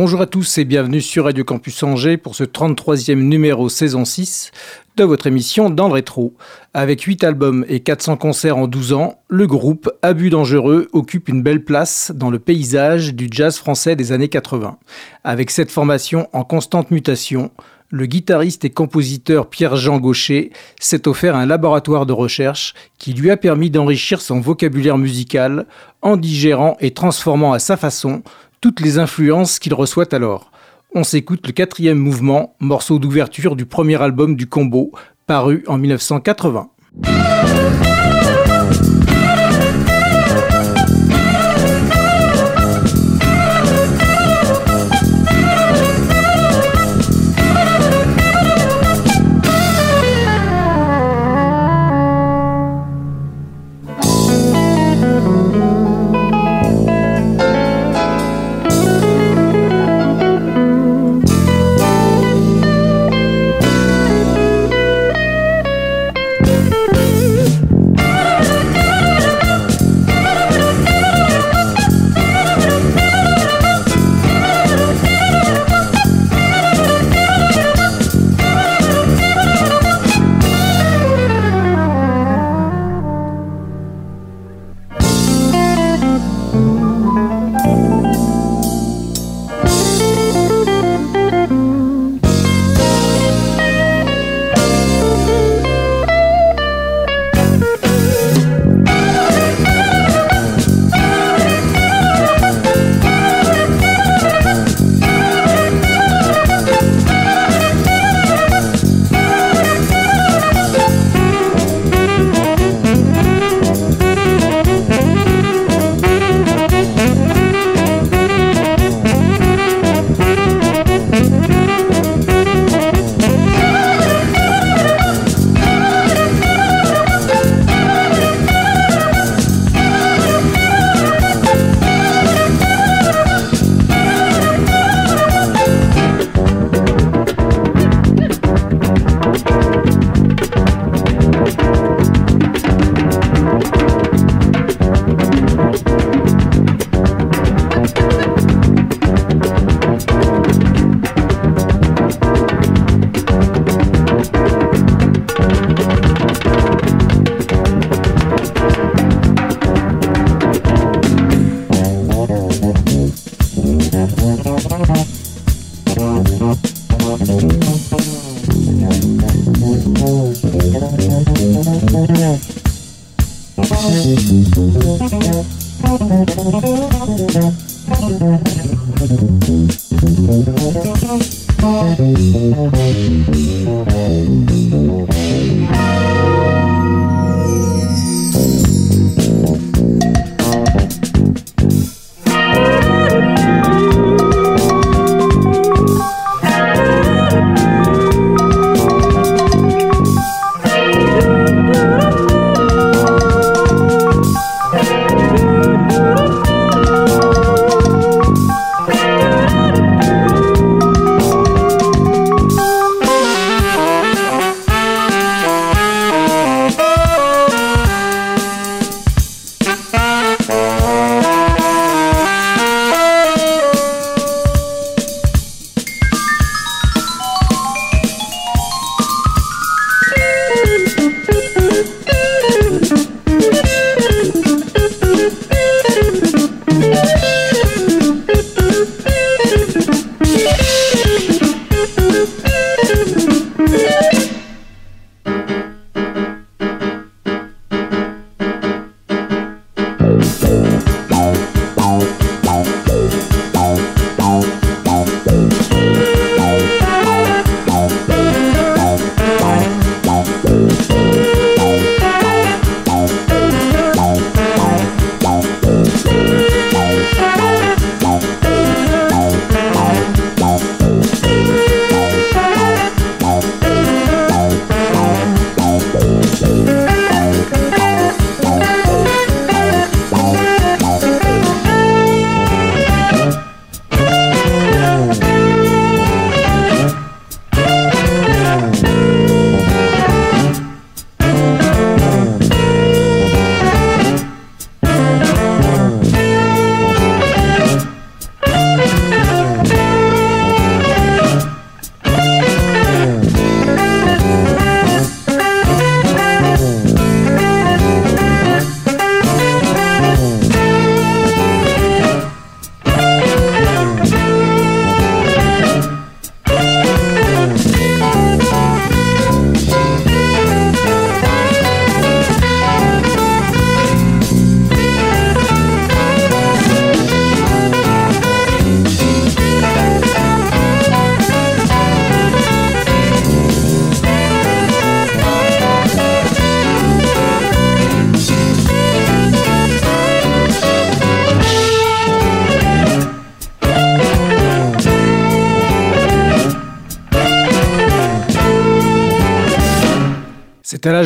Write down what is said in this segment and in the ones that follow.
Bonjour à tous et bienvenue sur Radio Campus Angers pour ce 33e numéro saison 6 de votre émission Dans le rétro. Avec 8 albums et 400 concerts en 12 ans, le groupe Abus Dangereux occupe une belle place dans le paysage du jazz français des années 80. Avec cette formation en constante mutation, le guitariste et compositeur Pierre-Jean Gaucher s'est offert un laboratoire de recherche qui lui a permis d'enrichir son vocabulaire musical en digérant et transformant à sa façon toutes les influences qu'il reçoit alors. On s'écoute le quatrième mouvement, morceau d'ouverture du premier album du combo, paru en 1980. Thank you.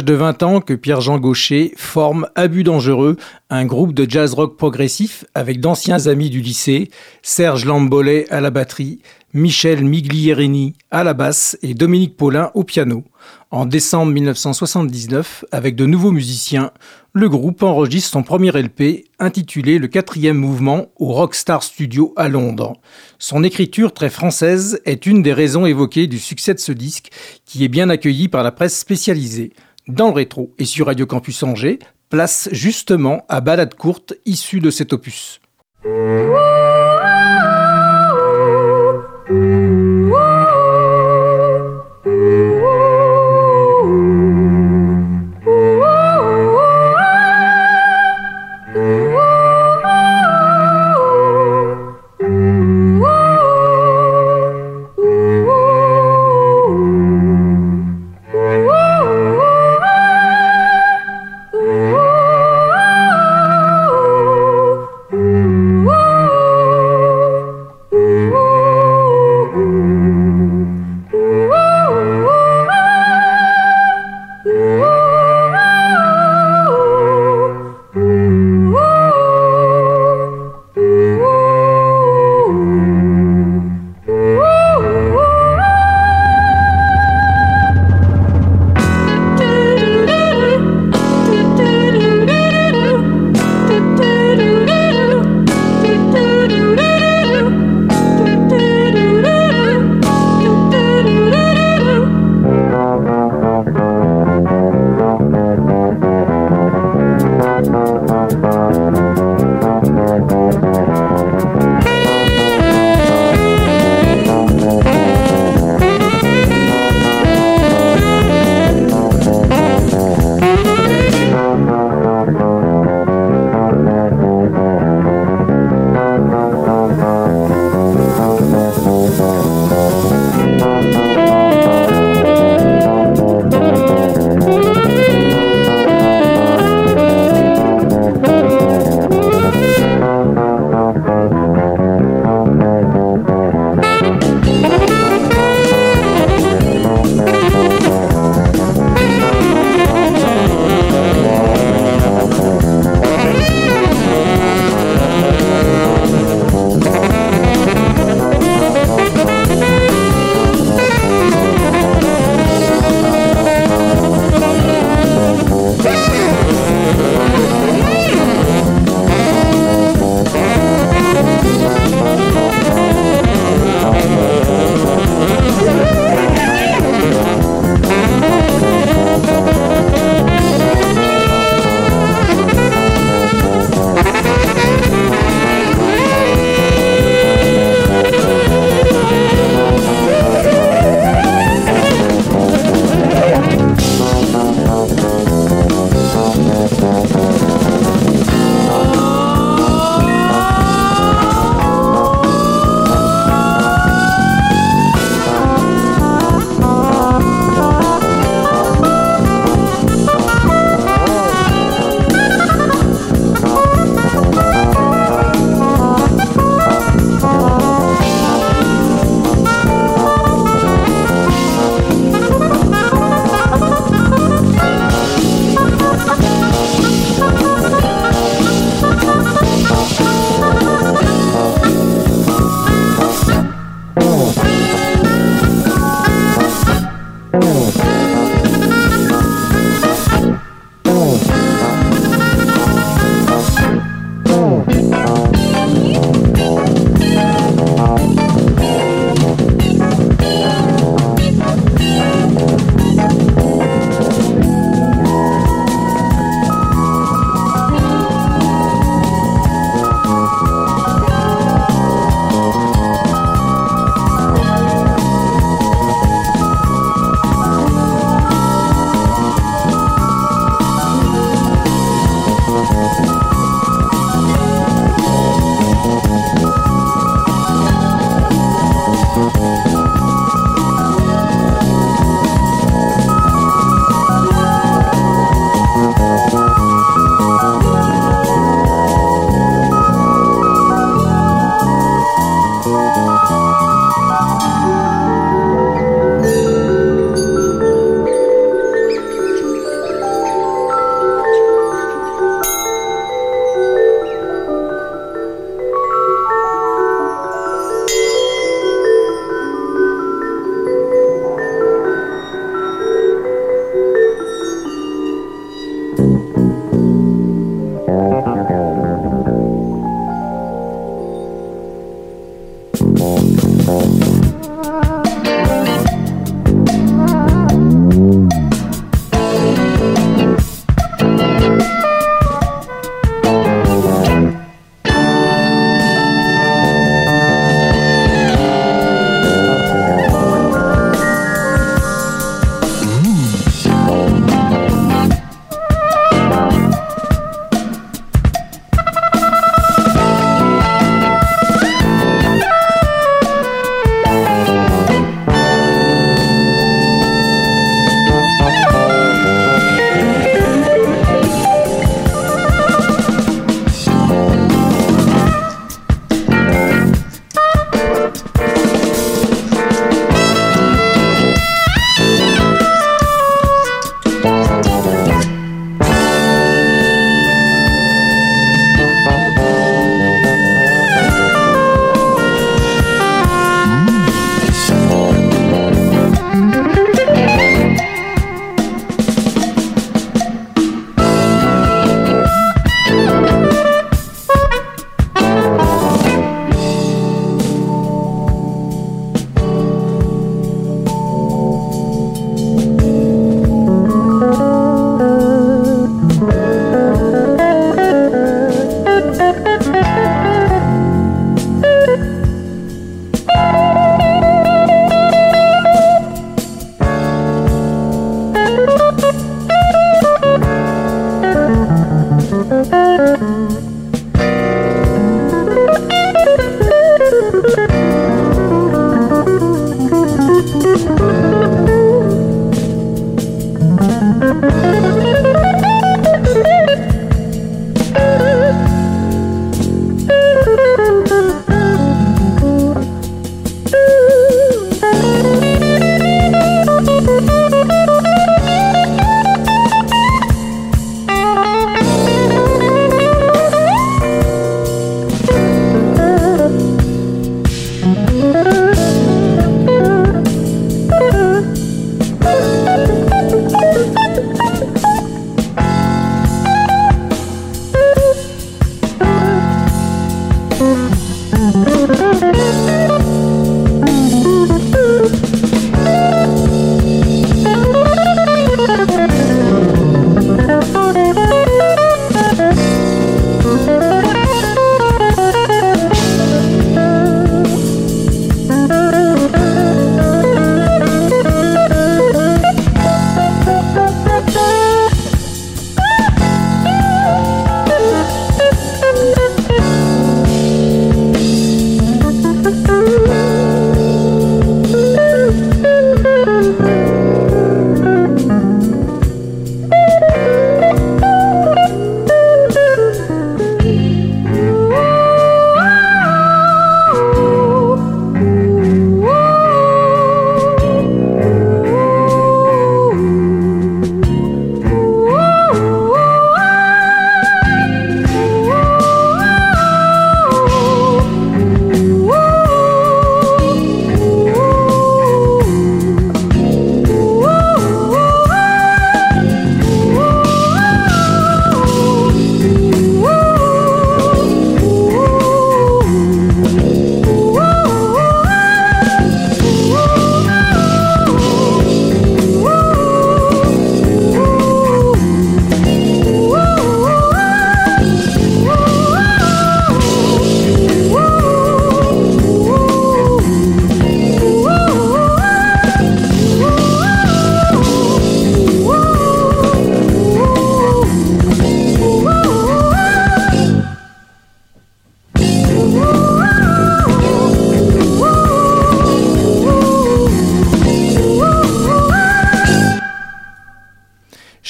De 20 ans que Pierre-Jean Gaucher forme Abus Dangereux, un groupe de jazz rock progressif avec d'anciens amis du lycée, Serge Lambolet à la batterie, Michel Miglierini à la basse et Dominique Paulin au piano. En décembre 1979, avec de nouveaux musiciens, le groupe enregistre son premier LP intitulé Le quatrième mouvement au Rockstar Studio à Londres. Son écriture très française est une des raisons évoquées du succès de ce disque qui est bien accueilli par la presse spécialisée. Dans le rétro et sur Radio Campus Angers, place justement à balade courte issue de cet opus.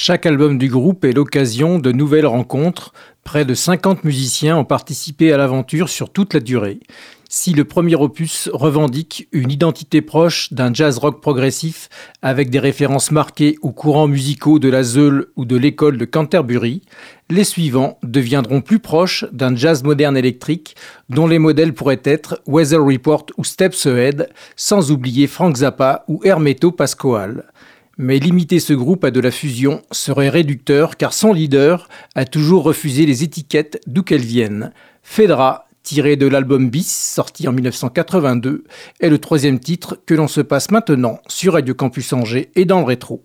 Chaque album du groupe est l'occasion de nouvelles rencontres. Près de 50 musiciens ont participé à l'aventure sur toute la durée. Si le premier opus revendique une identité proche d'un jazz rock progressif avec des références marquées aux courants musicaux de la Zeul ou de l'école de Canterbury, les suivants deviendront plus proches d'un jazz moderne électrique dont les modèles pourraient être Weather Report ou Steps Ahead, sans oublier Frank Zappa ou Hermeto Pascoal. Mais limiter ce groupe à de la fusion serait réducteur car son leader a toujours refusé les étiquettes d'où qu'elles viennent. Fedra, tiré de l'album Bis, sorti en 1982, est le troisième titre que l'on se passe maintenant sur Radio Campus Angers et dans le rétro.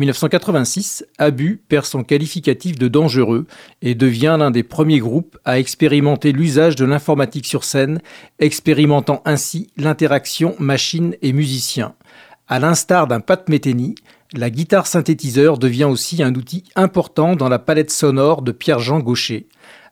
1986, Abu perd son qualificatif de dangereux et devient l'un des premiers groupes à expérimenter l'usage de l'informatique sur scène, expérimentant ainsi l'interaction machine et musicien. À l'instar d'un Pat Metheny, la guitare synthétiseur devient aussi un outil important dans la palette sonore de Pierre-Jean Gaucher.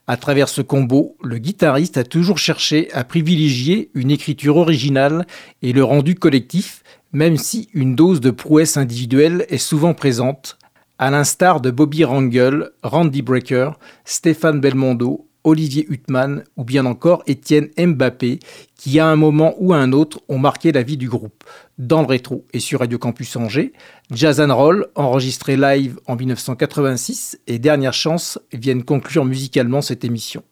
À travers ce combo, le guitariste a toujours cherché à privilégier une écriture originale et le rendu collectif, même si une dose de prouesse individuelle est souvent présente, à l'instar de Bobby Rangel, Randy Brecker, Stéphane Belmondo, Olivier Huttman ou bien encore Étienne Mbappé, qui à un moment ou à un autre ont marqué la vie du groupe. Dans le rétro et sur Radio Campus Angers, Jazz and Roll, enregistré live en 1986, et Dernière Chance viennent conclure musicalement cette émission.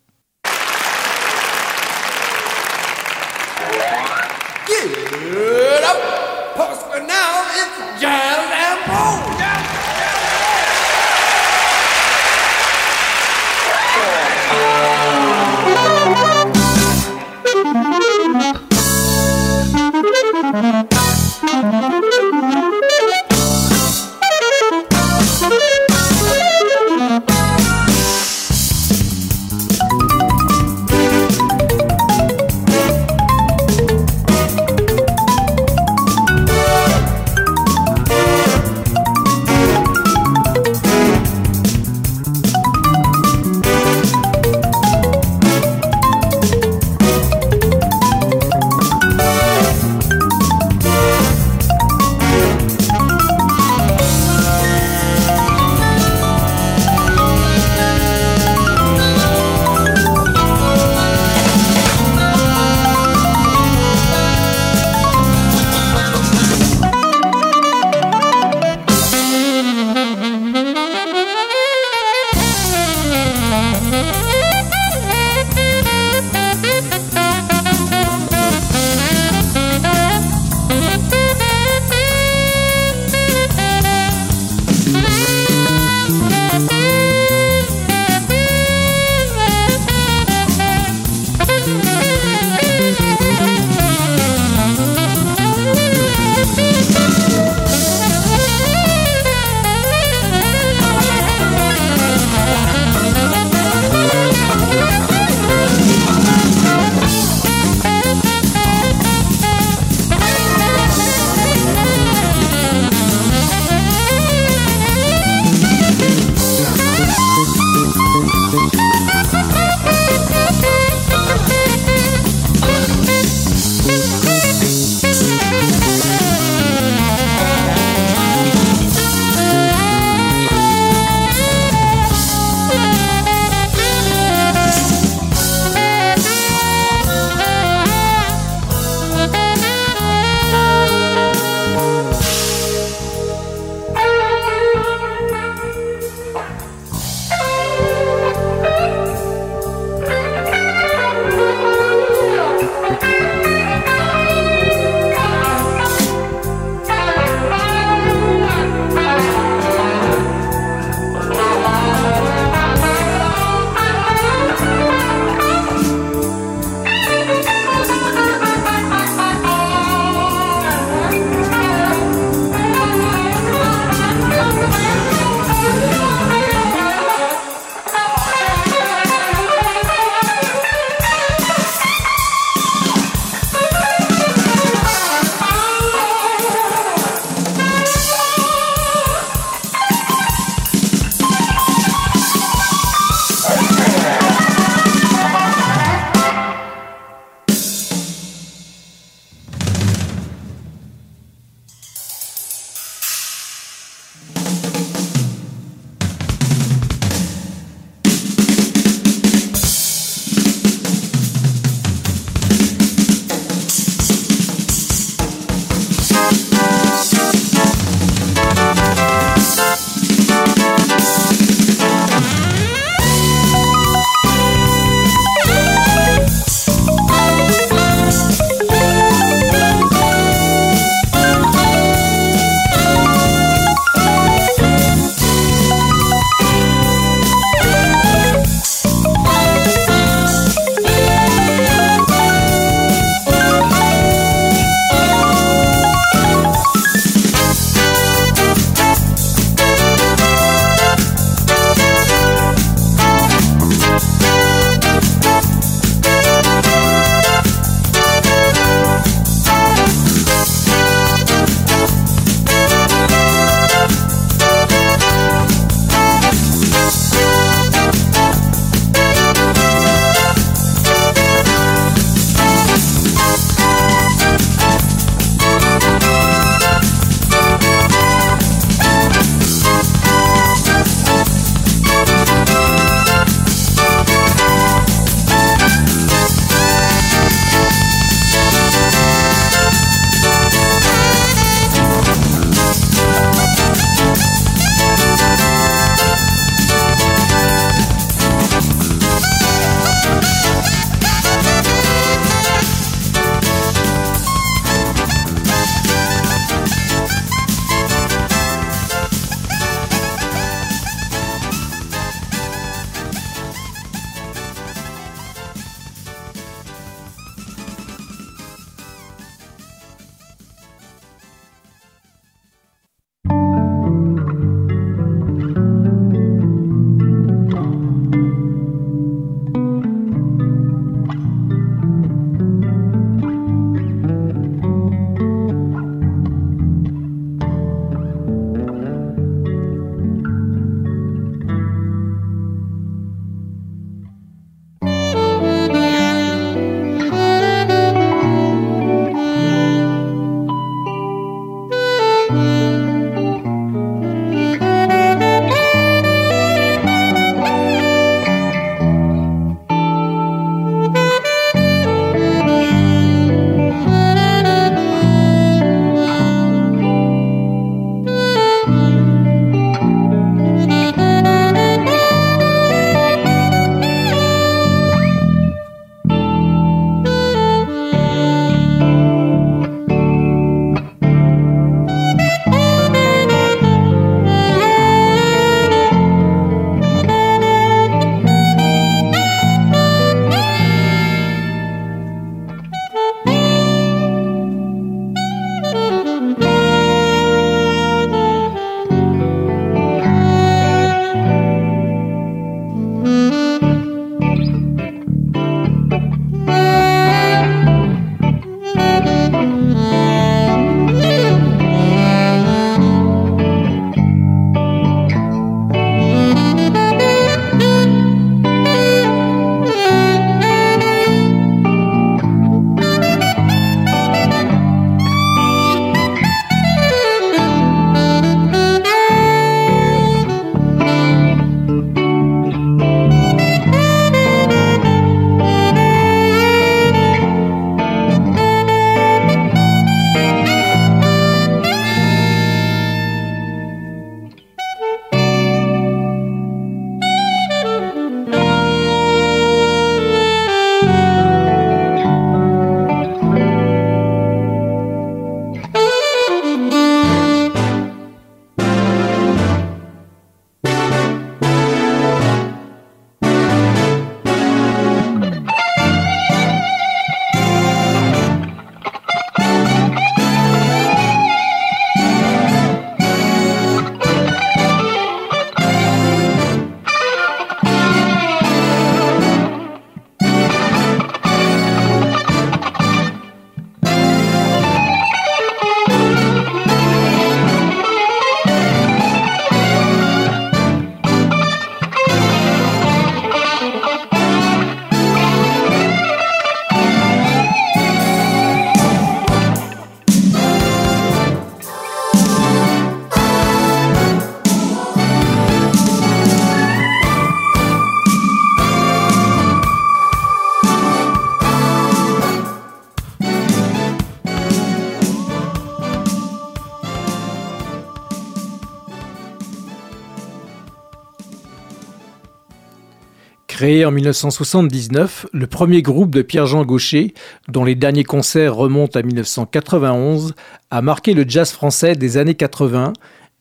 Créé en 1979, le premier groupe de Pierre-Jean Gaucher, dont les derniers concerts remontent à 1991, a marqué le jazz français des années 80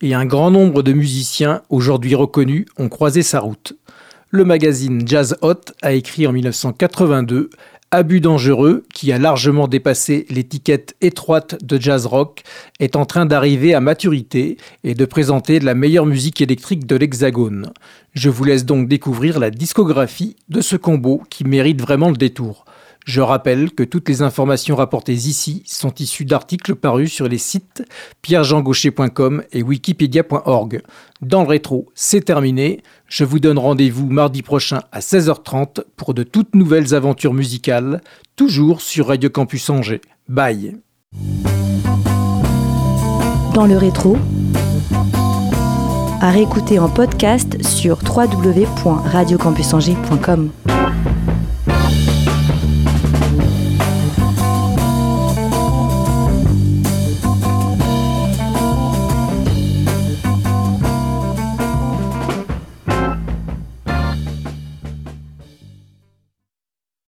et un grand nombre de musiciens, aujourd'hui reconnus, ont croisé sa route. Le magazine Jazz Hot a écrit en 1982 Abus dangereux, qui a largement dépassé l'étiquette étroite de jazz rock, est en train d'arriver à maturité et de présenter la meilleure musique électrique de l'Hexagone. Je vous laisse donc découvrir la discographie de ce combo qui mérite vraiment le détour. Je rappelle que toutes les informations rapportées ici sont issues d'articles parus sur les sites pierrejeangaucher.com et wikipedia.org. Dans le rétro, c'est terminé. Je vous donne rendez-vous mardi prochain à 16h30 pour de toutes nouvelles aventures musicales, toujours sur Radio Campus Angers. Bye. Dans le rétro, à réécouter en podcast sur www.radiocampusangers.com.